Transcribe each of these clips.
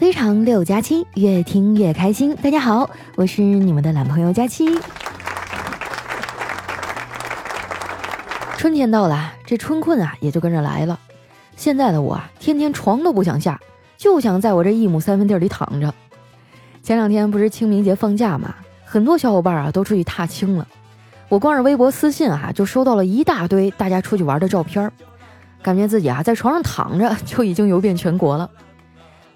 非常六加七，越听越开心。大家好，我是你们的男朋友佳期。春天到了，这春困啊也就跟着来了。现在的我啊，天天床都不想下，就想在我这一亩三分地里躺着。前两天不是清明节放假嘛，很多小伙伴啊都出去踏青了。我光是微博私信啊，就收到了一大堆大家出去玩的照片，感觉自己啊在床上躺着就已经游遍全国了。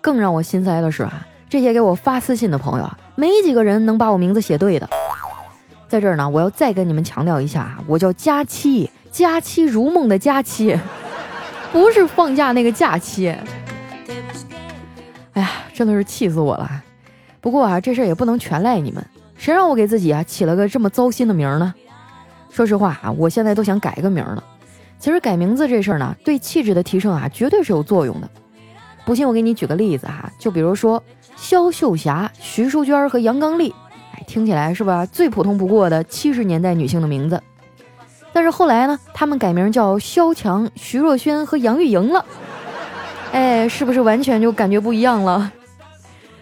更让我心塞的是啊，这些给我发私信的朋友啊，没几个人能把我名字写对的。在这儿呢，我要再跟你们强调一下啊，我叫佳期，佳期如梦的佳期，不是放假那个假期。哎呀，真的是气死我了。不过啊，这事儿也不能全赖你们，谁让我给自己啊起了个这么糟心的名呢？说实话啊，我现在都想改个名了。其实改名字这事儿呢，对气质的提升啊，绝对是有作用的。不信我给你举个例子哈，就比如说肖秀霞、徐淑娟和杨刚丽，哎，听起来是吧最普通不过的七十年代女性的名字。但是后来呢，她们改名叫肖强、徐若瑄和杨钰莹了，哎，是不是完全就感觉不一样了？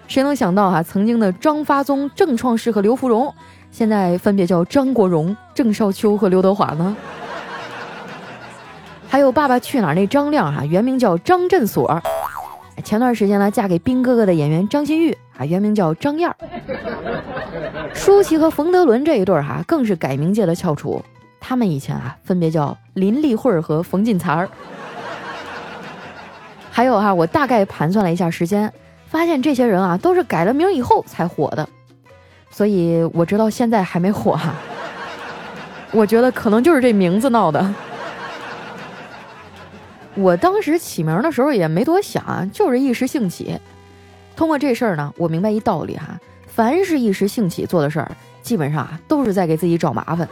谁能想到哈，曾经的张发宗、郑创世和刘芙蓉，现在分别叫张国荣、郑少秋和刘德华呢？还有《爸爸去哪儿》那张亮哈，原名叫张振锁。前段时间呢，嫁给兵哥哥的演员张馨予啊，原名叫张燕儿。舒淇和冯德伦这一对儿哈，更是改名界的翘楚。他们以前啊，分别叫林丽慧和冯进才儿。还有哈，我大概盘算了一下时间，发现这些人啊，都是改了名以后才火的。所以我直到现在还没火哈。我觉得可能就是这名字闹的。我当时起名的时候也没多想啊，就是一时兴起。通过这事儿呢，我明白一道理哈，凡是一时兴起做的事儿，基本上啊都是在给自己找麻烦。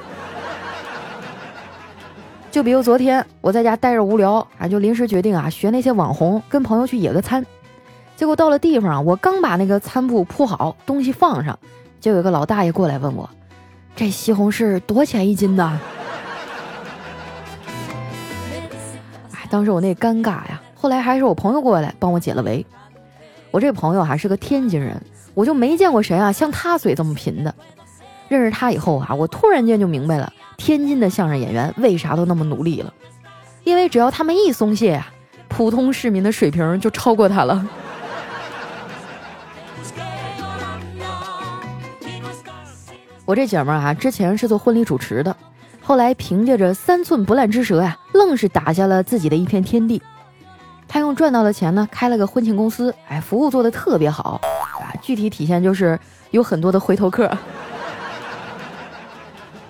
就比如昨天我在家待着无聊啊，就临时决定啊学那些网红，跟朋友去野个餐。结果到了地方，我刚把那个餐布铺好，东西放上，就有个老大爷过来问我：“这西红柿多钱一斤呢？”当时我那尴尬呀，后来还是我朋友过来帮我解了围。我这朋友还是个天津人，我就没见过谁啊像他嘴这么贫的。认识他以后啊，我突然间就明白了天津的相声演员为啥都那么努力了，因为只要他们一松懈呀，普通市民的水平就超过他了。我这姐们儿啊，之前是做婚礼主持的。后来凭借着三寸不烂之舌呀，愣是打下了自己的一片天地。他用赚到的钱呢，开了个婚庆公司，哎，服务做的特别好啊。具体体现就是有很多的回头客。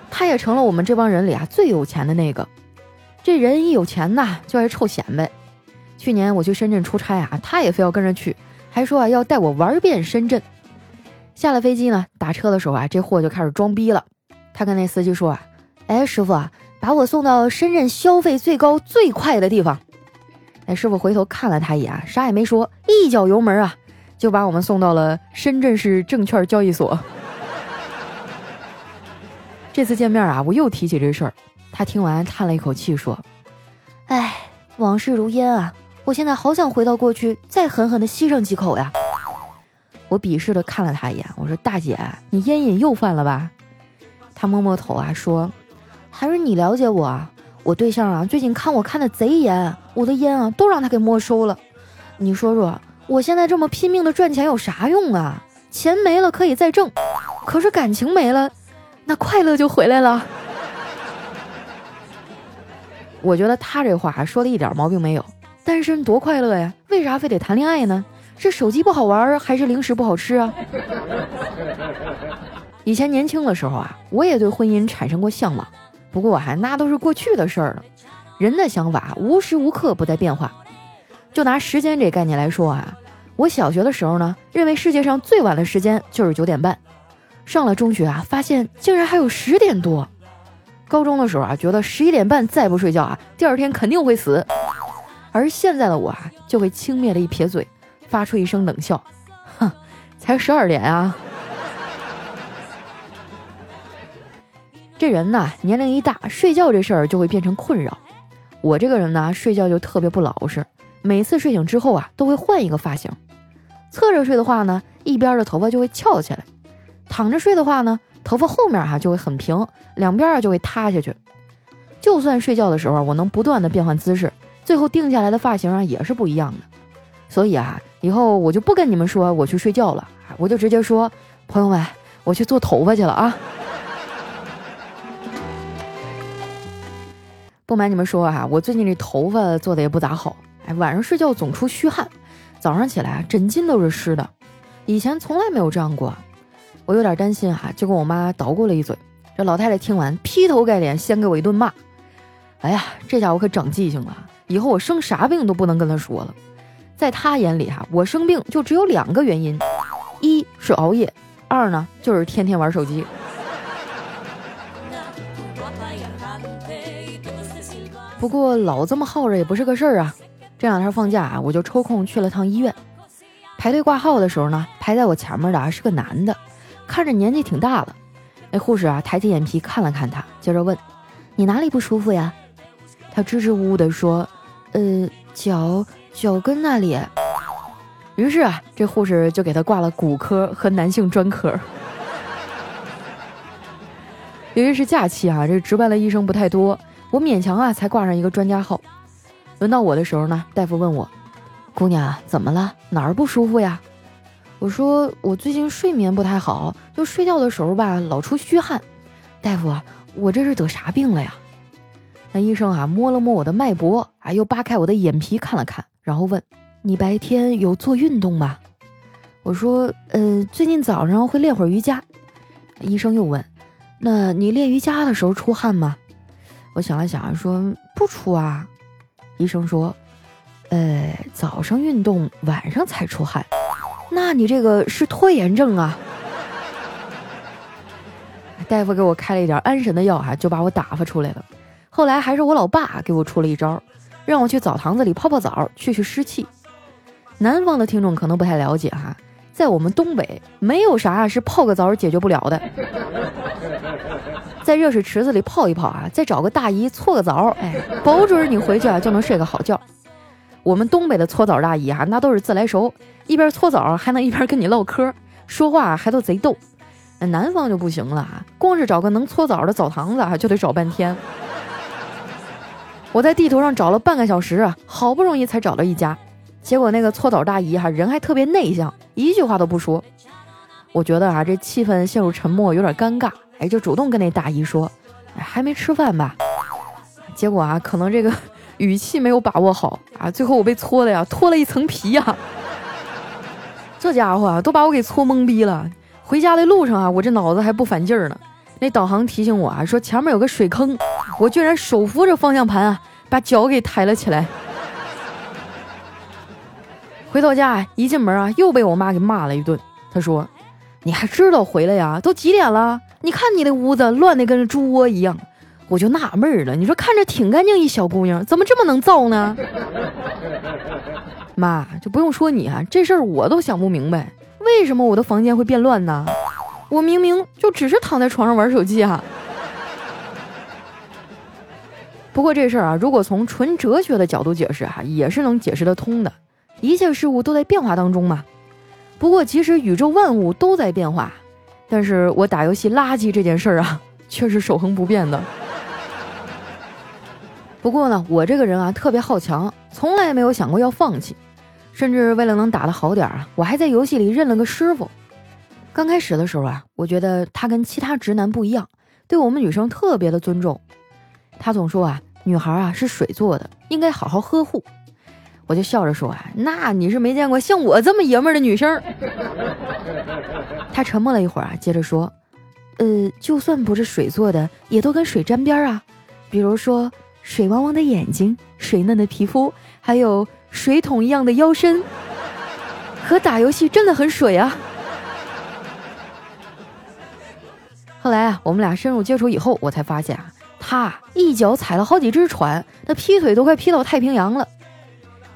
他也成了我们这帮人里啊最有钱的那个。这人一有钱呐，就爱臭显摆。去年我去深圳出差啊，他也非要跟着去，还说啊要带我玩遍深圳。下了飞机呢，打车的时候啊，这货就开始装逼了。他跟那司机说啊。哎，师傅啊，把我送到深圳消费最高最快的地方。哎，师傅回头看了他一眼，啥也没说，一脚油门啊，就把我们送到了深圳市证券交易所。这次见面啊，我又提起这事儿，他听完叹了一口气说：“哎，往事如烟啊，我现在好想回到过去，再狠狠的吸上几口呀。”我鄙视的看了他一眼，我说：“大姐，你烟瘾又犯了吧？”他摸摸头啊，说。还是你了解我啊！我对象啊，最近看我看的贼严，我的烟啊都让他给没收了。你说说，我现在这么拼命的赚钱有啥用啊？钱没了可以再挣，可是感情没了，那快乐就回来了。我觉得他这话说的一点毛病没有，单身多快乐呀！为啥非得谈恋爱呢？是手机不好玩，还是零食不好吃啊？以前年轻的时候啊，我也对婚姻产生过向往。不过还那都是过去的事儿了，人的想法无时无刻不在变化。就拿时间这概念来说啊，我小学的时候呢，认为世界上最晚的时间就是九点半；上了中学啊，发现竟然还有十点多；高中的时候啊，觉得十一点半再不睡觉啊，第二天肯定会死；而现在的我啊，就会轻蔑的一撇嘴，发出一声冷笑：“哼，才十二点啊！”这人呐，年龄一大，睡觉这事儿就会变成困扰。我这个人呢，睡觉就特别不老实，每次睡醒之后啊，都会换一个发型。侧着睡的话呢，一边的头发就会翘起来；躺着睡的话呢，头发后面哈就会很平，两边啊就会塌下去。就算睡觉的时候我能不断的变换姿势，最后定下来的发型啊也是不一样的。所以啊，以后我就不跟你们说我去睡觉了，我就直接说，朋友们，我去做头发去了啊。不瞒你们说啊，我最近这头发做的也不咋好，哎，晚上睡觉总出虚汗，早上起来啊枕巾都是湿的，以前从来没有这样过，我有点担心哈，就跟我妈捣鼓了一嘴。这老太太听完，劈头盖脸先给我一顿骂。哎呀，这家伙可长记性了，以后我生啥病都不能跟他说了。在他眼里哈，我生病就只有两个原因，一是熬夜，二呢就是天天玩手机。不过老这么耗着也不是个事儿啊。这两天放假啊，我就抽空去了趟医院。排队挂号的时候呢，排在我前面的啊是个男的，看着年纪挺大了。那护士啊抬起眼皮看了看他，接着问：“你哪里不舒服呀？”他支支吾吾地说：“呃，脚脚跟那里。”于是啊，这护士就给他挂了骨科和男性专科。由于是假期啊，这值班的医生不太多。我勉强啊，才挂上一个专家号。轮到我的时候呢，大夫问我：“姑娘，怎么了？哪儿不舒服呀？”我说：“我最近睡眠不太好，就睡觉的时候吧，老出虚汗。”大夫，我这是得啥病了呀？那医生啊，摸了摸我的脉搏，啊，又扒开我的眼皮看了看，然后问：“你白天有做运动吗？”我说：“呃，最近早上会练会儿瑜伽。”医生又问：“那你练瑜伽的时候出汗吗？”我想了想，说不出啊。医生说：“呃，早上运动，晚上才出汗，那你这个是拖延症啊。”大夫给我开了一点安神的药，哈，就把我打发出来了。后来还是我老爸给我出了一招，让我去澡堂子里泡泡澡，去去湿气。南方的听众可能不太了解哈，在我们东北，没有啥是泡个澡解决不了的。在热水池子里泡一泡啊，再找个大姨搓个澡，哎，保准你回去啊就能睡个好觉。我们东北的搓澡大姨啊，那都是自来熟，一边搓澡还能一边跟你唠嗑，说话还都贼逗。那南方就不行了啊，光是找个能搓澡的澡堂子啊就得找半天。我在地图上找了半个小时啊，好不容易才找到一家，结果那个搓澡大姨哈人还特别内向，一句话都不说。我觉得啊，这气氛陷入沉默，有点尴尬。哎，就主动跟那大姨说：“哎还没吃饭吧？”结果啊，可能这个语气没有把握好啊，最后我被搓的呀，脱了一层皮呀。这家伙啊，都把我给搓懵逼了。回家的路上啊，我这脑子还不反劲儿呢。那导航提醒我啊，说前面有个水坑，我居然手扶着方向盘啊，把脚给抬了起来。回到家一进门啊，又被我妈给骂了一顿。她说：“你还知道回来呀？都几点了？”你看你的屋子乱的跟猪窝一样，我就纳闷了。你说看着挺干净一小姑娘，怎么这么能造呢？妈，就不用说你啊，这事儿我都想不明白，为什么我的房间会变乱呢？我明明就只是躺在床上玩手机啊。不过这事儿啊，如果从纯哲学的角度解释哈，也是能解释得通的。一切事物都在变化当中嘛。不过即使宇宙万物都在变化。但是我打游戏垃圾这件事儿啊，却是守恒不变的。不过呢，我这个人啊特别好强，从来没有想过要放弃，甚至为了能打得好点儿啊，我还在游戏里认了个师傅。刚开始的时候啊，我觉得他跟其他直男不一样，对我们女生特别的尊重。他总说啊，女孩啊是水做的，应该好好呵护。我就笑着说啊，那你是没见过像我这么爷们儿的女生。他沉默了一会儿啊，接着说：“呃，就算不是水做的，也都跟水沾边啊。比如说水汪汪的眼睛、水嫩的皮肤，还有水桶一样的腰身，和打游戏真的很水啊。”后来啊，我们俩深入接触以后，我才发现啊，他一脚踩了好几只船，那劈腿都快劈到太平洋了。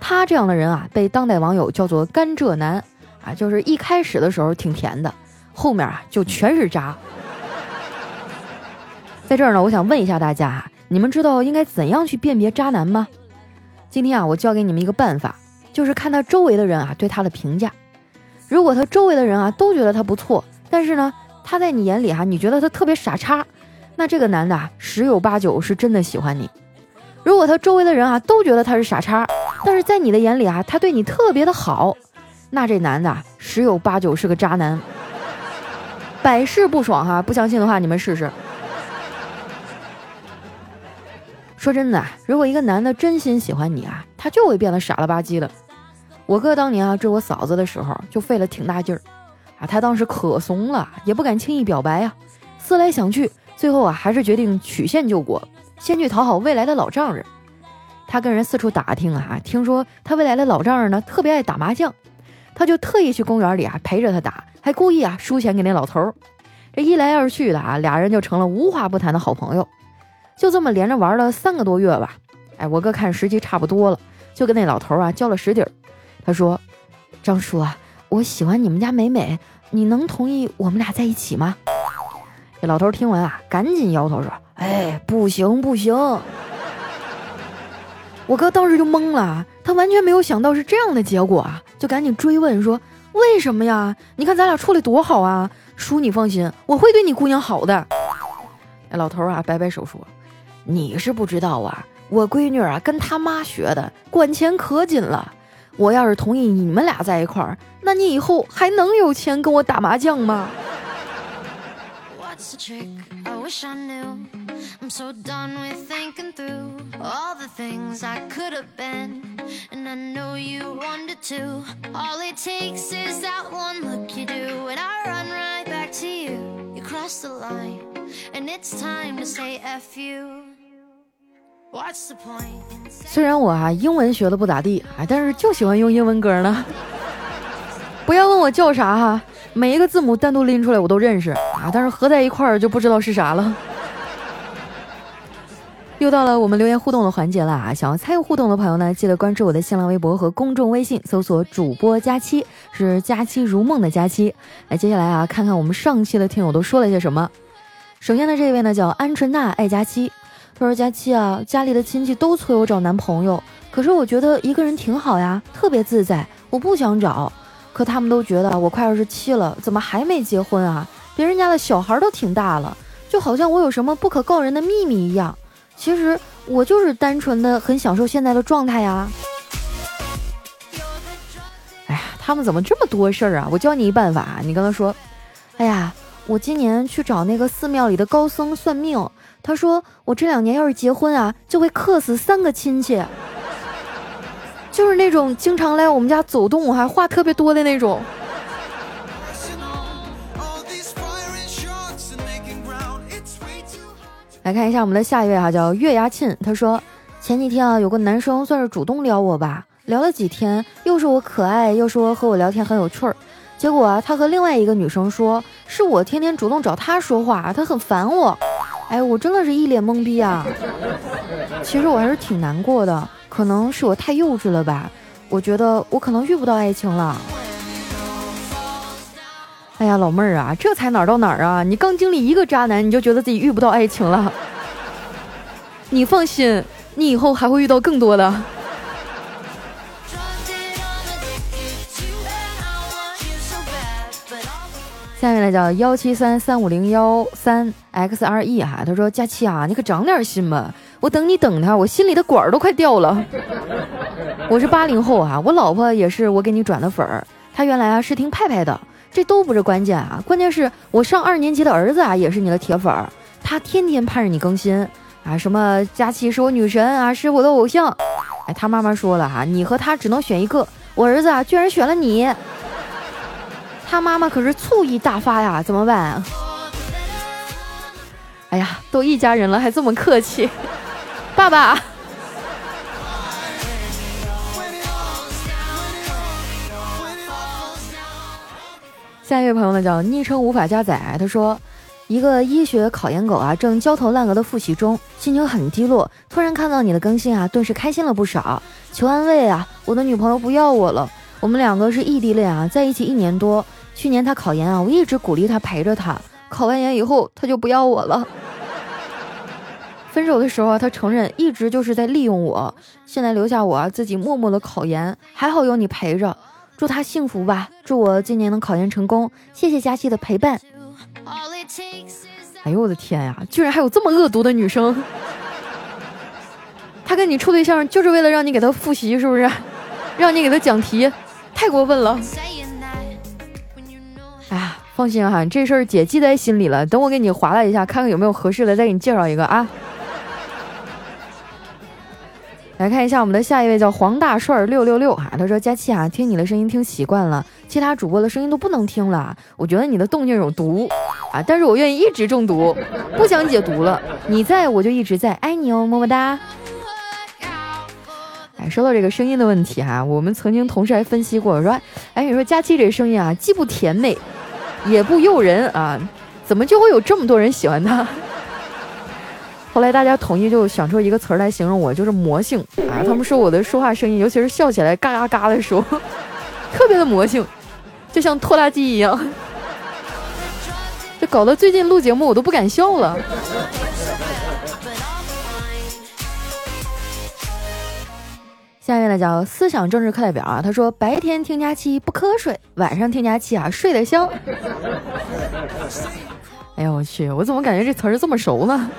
他这样的人啊，被当代网友叫做“甘蔗男”，啊，就是一开始的时候挺甜的，后面啊就全是渣。在这儿呢，我想问一下大家，你们知道应该怎样去辨别渣男吗？今天啊，我教给你们一个办法，就是看他周围的人啊对他的评价。如果他周围的人啊都觉得他不错，但是呢，他在你眼里哈，你觉得他特别傻叉，那这个男的啊十有八九是真的喜欢你。如果他周围的人啊都觉得他是傻叉，但是在你的眼里啊他对你特别的好，那这男的十有八九是个渣男，百试不爽哈！不相信的话，你们试试。说真的，如果一个男的真心喜欢你啊，他就会变得傻了吧唧的。我哥当年啊追我嫂子的时候，就费了挺大劲儿啊，他当时可怂了，也不敢轻易表白呀。思来想去，最后啊还是决定曲线救国，先去讨好未来的老丈人。他跟人四处打听啊，听说他未来的老丈人呢特别爱打麻将，他就特意去公园里啊陪着他打，还故意啊输钱给那老头儿。这一来二去的啊，俩人就成了无话不谈的好朋友。就这么连着玩了三个多月吧，哎，我哥看时机差不多了，就跟那老头啊交了实底儿。他说：“张叔啊，我喜欢你们家美美，你能同意我们俩在一起吗？”这老头听完啊，赶紧摇头说：“哎，不行不行。”我哥当时就懵了，他完全没有想到是这样的结果啊，就赶紧追问说：“为什么呀？你看咱俩处的多好啊！叔你放心，我会对你姑娘好的。”那老头啊摆摆手说。你是不知道啊，我闺女啊跟她妈学的，管钱可紧了。我要是同意你们俩在一块儿，那你以后还能有钱跟我打麻将吗？I'm so done with thinking through all the things I could have been, and I know you wanted to. All it takes is that one look you do, and I run right back to you. You cross the line, and it's time to say a few. What's the point? 虽然我啊，英文学的不咋地，但是就喜欢用英文歌呢。不要问我叫啥哈，每一个字母单独拎出来我都认识啊，但是合在一块儿就不知道是啥了。又到了我们留言互动的环节了啊！想要参与互动的朋友呢，记得关注我的新浪微博和公众微信，搜索主播佳期，是佳期如梦的佳期。来，接下来啊，看看我们上期的听友都说了些什么。首先呢，这位呢叫鹌鹑娜爱佳期，他说：“佳期啊，家里的亲戚都催我找男朋友，可是我觉得一个人挺好呀，特别自在，我不想找。可他们都觉得我快二十七了，怎么还没结婚啊？别人家的小孩都挺大了，就好像我有什么不可告人的秘密一样。其实我就是单纯的很享受现在的状态呀。哎呀，他们怎么这么多事儿啊？我教你一办法，你跟他说：哎呀。”我今年去找那个寺庙里的高僧算命，他说我这两年要是结婚啊，就会克死三个亲戚，就是那种经常来我们家走动还话特别多的那种。来看一下我们的下一位哈，叫月牙沁，他说前几天啊，有个男生算是主动撩我吧，聊了几天，又说我可爱，又说和我聊天很有趣儿。结果啊，他和另外一个女生说，是我天天主动找他说话，他很烦我。哎，我真的是一脸懵逼啊。其实我还是挺难过的，可能是我太幼稚了吧。我觉得我可能遇不到爱情了。哎呀，老妹儿啊，这才哪儿到哪儿啊？你刚经历一个渣男，你就觉得自己遇不到爱情了？你放心，你以后还会遇到更多的。下面呢叫幺七三三五零幺三 x r e 哈，他说佳期啊，你可长点心吧，我等你等他，我心里的管儿都快掉了。我是八零后啊，我老婆也是我给你转的粉儿，她原来啊是听派派的，这都不是关键啊，关键是我上二年级的儿子啊也是你的铁粉儿，他天天盼着你更新啊，什么佳期是我女神啊，是我的偶像，哎，他妈妈说了哈，你和他只能选一个，我儿子啊居然选了你。他妈妈可是醋意大发呀，怎么办？哎呀，都一家人了，还这么客气，爸爸。下一位朋友呢，叫昵称无法加载。他说，一个医学考研狗啊，正焦头烂额的复习中，心情很低落。突然看到你的更新啊，顿时开心了不少。求安慰啊，我的女朋友不要我了。我们两个是异地恋啊，在一起一年多。去年他考研啊，我一直鼓励他陪着他。考完研以后，他就不要我了。分手的时候啊，他承认一直就是在利用我。现在留下我啊自己默默的考研，还好有你陪着。祝他幸福吧，祝我今年能考研成功。谢谢佳琪的陪伴。哎呦我的天呀，居然还有这么恶毒的女生！他跟你处对象就是为了让你给他复习，是不是？让你给他讲题，太过分了。哎呀，放心哈，这事儿姐记在心里了。等我给你划拉一下，看看有没有合适的，再给你介绍一个啊。来看一下我们的下一位，叫黄大帅六六六哈。他说：“佳期啊，听你的声音听习惯了，其他主播的声音都不能听了。我觉得你的动静有毒啊，但是我愿意一直中毒，不想解毒了。你在我就一直在，爱你哦，么么哒。”哎，说到这个声音的问题哈，我们曾经同事还分析过，说：“哎，你说佳期这声音啊，既不甜美，也不诱人啊，怎么就会有这么多人喜欢他？”后来大家统一就想出一个词儿来形容我，就是魔性啊！他们说我的说话声音，尤其是笑起来嘎嘎嘎的时候，特别的魔性，就像拖拉机一样。这搞得最近录节目我都不敢笑了。下面呢叫思想政治课代表啊，他说白天听假期不瞌睡，晚上听假期啊睡得香。哎呀我去，我怎么感觉这词儿这么熟呢？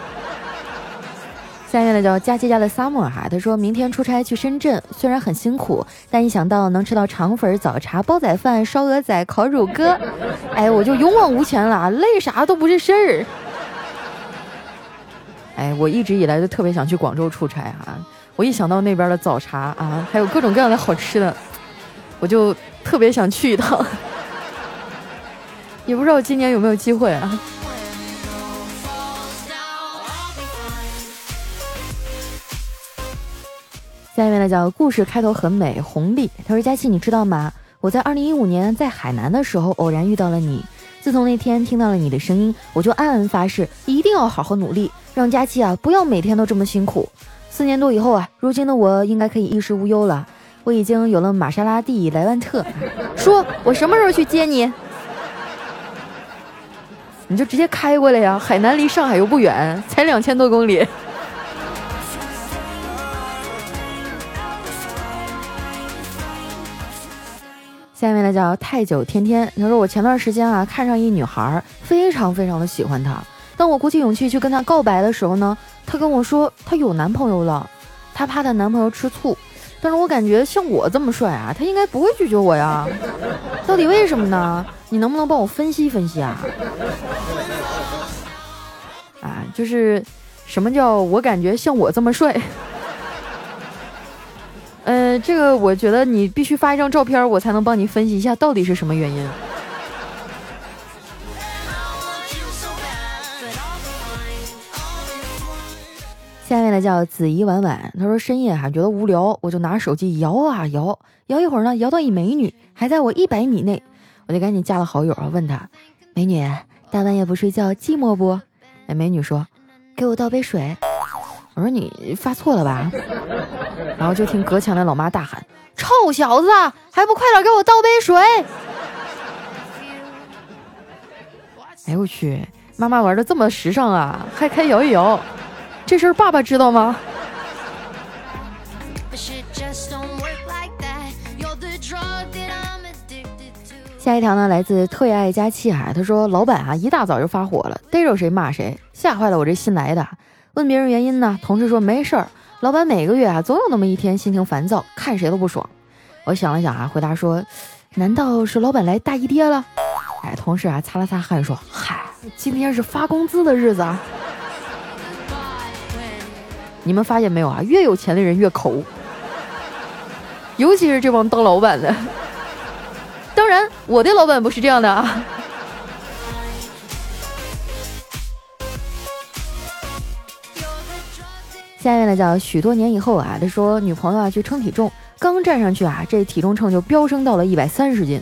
下面呢叫佳琪家的 summer 哈，他说明天出差去深圳，虽然很辛苦，但一想到能吃到肠粉、早茶、煲仔饭、烧鹅仔、烤乳鸽，哎，我就勇往无前了，累啥都不是事儿。哎，我一直以来就特别想去广州出差啊，我一想到那边的早茶啊，还有各种各样的好吃的，我就特别想去一趟。也不知道今年有没有机会啊。下面呢叫故事开头很美，红利。他说：“佳琪，你知道吗？我在二零一五年在海南的时候偶然遇到了你。自从那天听到了你的声音，我就暗暗发誓，一定要好好努力，让佳琪啊不要每天都这么辛苦。四年多以后啊，如今的我应该可以衣食无忧了。我已经有了玛莎拉蒂、莱万特。说我什么时候去接你？你就直接开过来呀！海南离上海又不远，才两千多公里。”下面呢叫太久天天，他说我前段时间啊看上一女孩，非常非常的喜欢她。当我鼓起勇气去跟她告白的时候呢，她跟我说她有男朋友了，她怕她男朋友吃醋。但是我感觉像我这么帅啊，他应该不会拒绝我呀。到底为什么呢？你能不能帮我分析分析啊？啊，就是什么叫我感觉像我这么帅？这个我觉得你必须发一张照片，我才能帮你分析一下到底是什么原因。下面呢叫子怡婉婉，她说深夜哈觉得无聊，我就拿手机摇啊摇，摇一会儿呢，摇到一美女还在我一百米内，我就赶紧加了好友啊，问她美女大半夜不睡觉寂寞不？哎美女说给我倒杯水。我说你发错了吧，然后就听隔墙的老妈大喊：“臭小子，还不快点给我倒杯水！”哎呦我去，妈妈玩的这么时尚啊，还开摇一摇，这事儿爸爸知道吗？下一条呢，来自特爱佳期啊，他说老板啊一大早就发火了，逮着谁骂谁，吓坏了我这新来的。问别人原因呢？同事说没事儿。老板每个月啊，总有那么一天心情烦躁，看谁都不爽。我想了想啊，回答说：难道是老板来大姨爹了？哎，同事啊，擦了擦汗说：嗨，今天是发工资的日子啊。你们发现没有啊？越有钱的人越抠，尤其是这帮当老板的。当然，我的老板不是这样的啊。下面呢叫许多年以后啊，他说女朋友啊去称体重，刚站上去啊，这体重秤就飙升到了一百三十斤。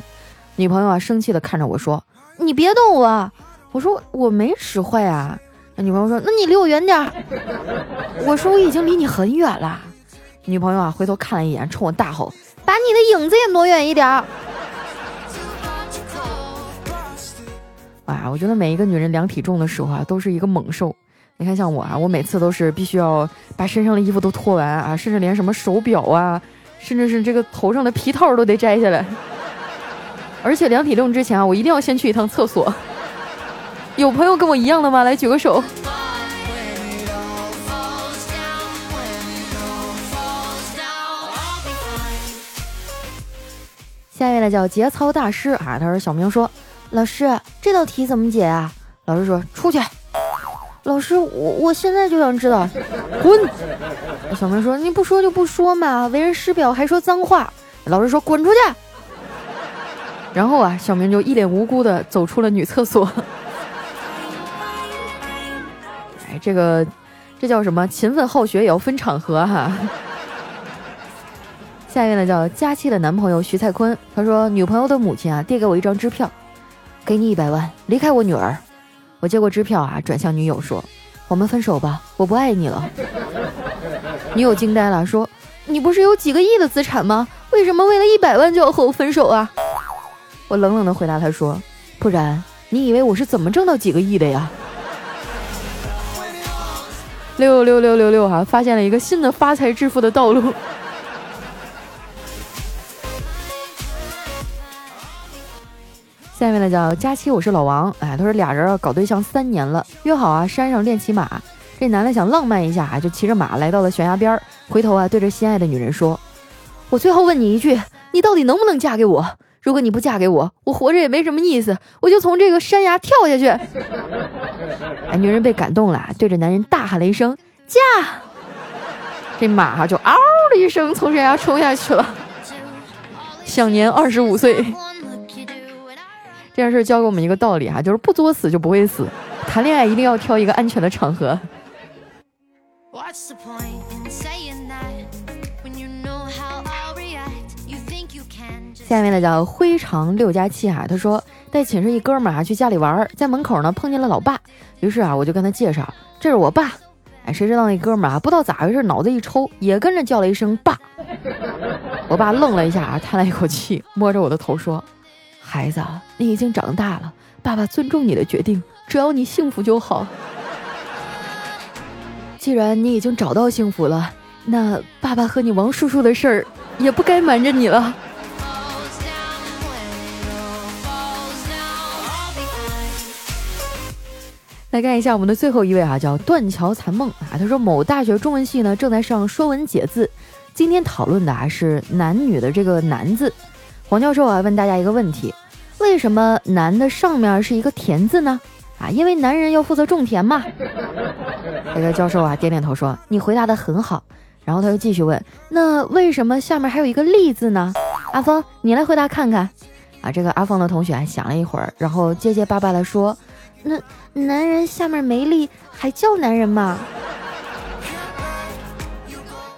女朋友啊生气的看着我说：“你别动我。”我说：“我没使坏啊。”那女朋友说：“那你离我远点。”我说：“我已经离你很远了。”女朋友啊回头看了一眼，冲我大吼：“把你的影子也挪远一点！”哇，我觉得每一个女人量体重的时候啊，都是一个猛兽。你看，像我啊，我每次都是必须要把身上的衣服都脱完啊，甚至连什么手表啊，甚至是这个头上的皮套都得摘下来，而且量体重之前啊，我一定要先去一趟厕所。有朋友跟我一样的吗？来举个手。下一位呢叫节操大师啊，他说小明说：“老师，这道题怎么解啊？”老师说：“出去。”老师，我我现在就想知道，滚！小明说：“你不说就不说嘛，为人师表还说脏话。”老师说：“滚出去。”然后啊，小明就一脸无辜的走出了女厕所。哎，这个这叫什么？勤奋好学也要分场合哈。下一位呢，叫佳期的男朋友徐蔡坤。他说，女朋友的母亲啊，递给我一张支票，给你一百万，离开我女儿。我接过支票啊，转向女友说：“我们分手吧，我不爱你了。”女友惊呆了，说：“你不是有几个亿的资产吗？为什么为了一百万就要和我分手啊？”我冷冷的回答他说：“不然你以为我是怎么挣到几个亿的呀？”六六六六六哈，发现了一个新的发财致富的道路。下面呢叫佳期，我是老王。哎，他说俩人搞对象三年了，约好啊山上练骑马。这男的想浪漫一下啊，就骑着马来到了悬崖边儿，回头啊对着心爱的女人说：“我最后问你一句，你到底能不能嫁给我？如果你不嫁给我，我活着也没什么意思，我就从这个山崖跳下去。”哎，女人被感动了，对着男人大喊了一声：“嫁！”这马哈就嗷的一声从悬崖冲下去了，享年二十五岁。这件事教给我们一个道理哈，就是不作死就不会死，谈恋爱一定要挑一个安全的场合。下面呢叫灰长六加七哈，他说带寝室一哥们儿啊去家里玩，在门口呢碰见了老爸，于是啊我就跟他介绍这是我爸，哎谁知道那哥们儿啊不知道咋回事脑子一抽也跟着叫了一声爸，我爸愣了一下啊叹了一口气，摸着我的头说。孩子，你已经长大了，爸爸尊重你的决定，只要你幸福就好。既然你已经找到幸福了，那爸爸和你王叔叔的事儿也不该瞒着你了。来看一下我们的最后一位啊，叫断桥残梦啊，他说某大学中文系呢正在上《说文解字》，今天讨论的啊是男女的这个“男”字。黄教授啊问大家一个问题。为什么男的上面是一个田字呢？啊，因为男人要负责种田嘛。这个教授啊点点头说：“你回答的很好。”然后他又继续问：“那为什么下面还有一个立字呢？”阿峰，你来回答看看。啊，这个阿峰的同学想了一会儿，然后结结巴巴的说：“那男人下面没立，还叫男人吗？”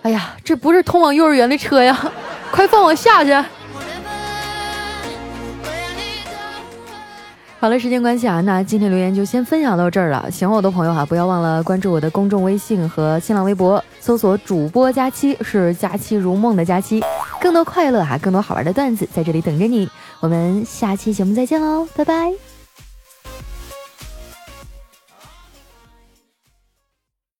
哎呀，这不是通往幼儿园的车呀！快放我下去！好了，时间关系啊，那今天留言就先分享到这儿了。喜欢我的朋友哈，不要忘了关注我的公众微信和新浪微博，搜索主播佳期，是佳期如梦的佳期。更多快乐哈，更多好玩的段子在这里等着你。我们下期节目再见喽，拜拜。